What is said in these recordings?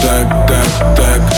tak, tak, tak.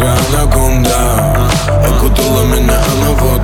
I'm gonna go down. I could do a minute, I'm a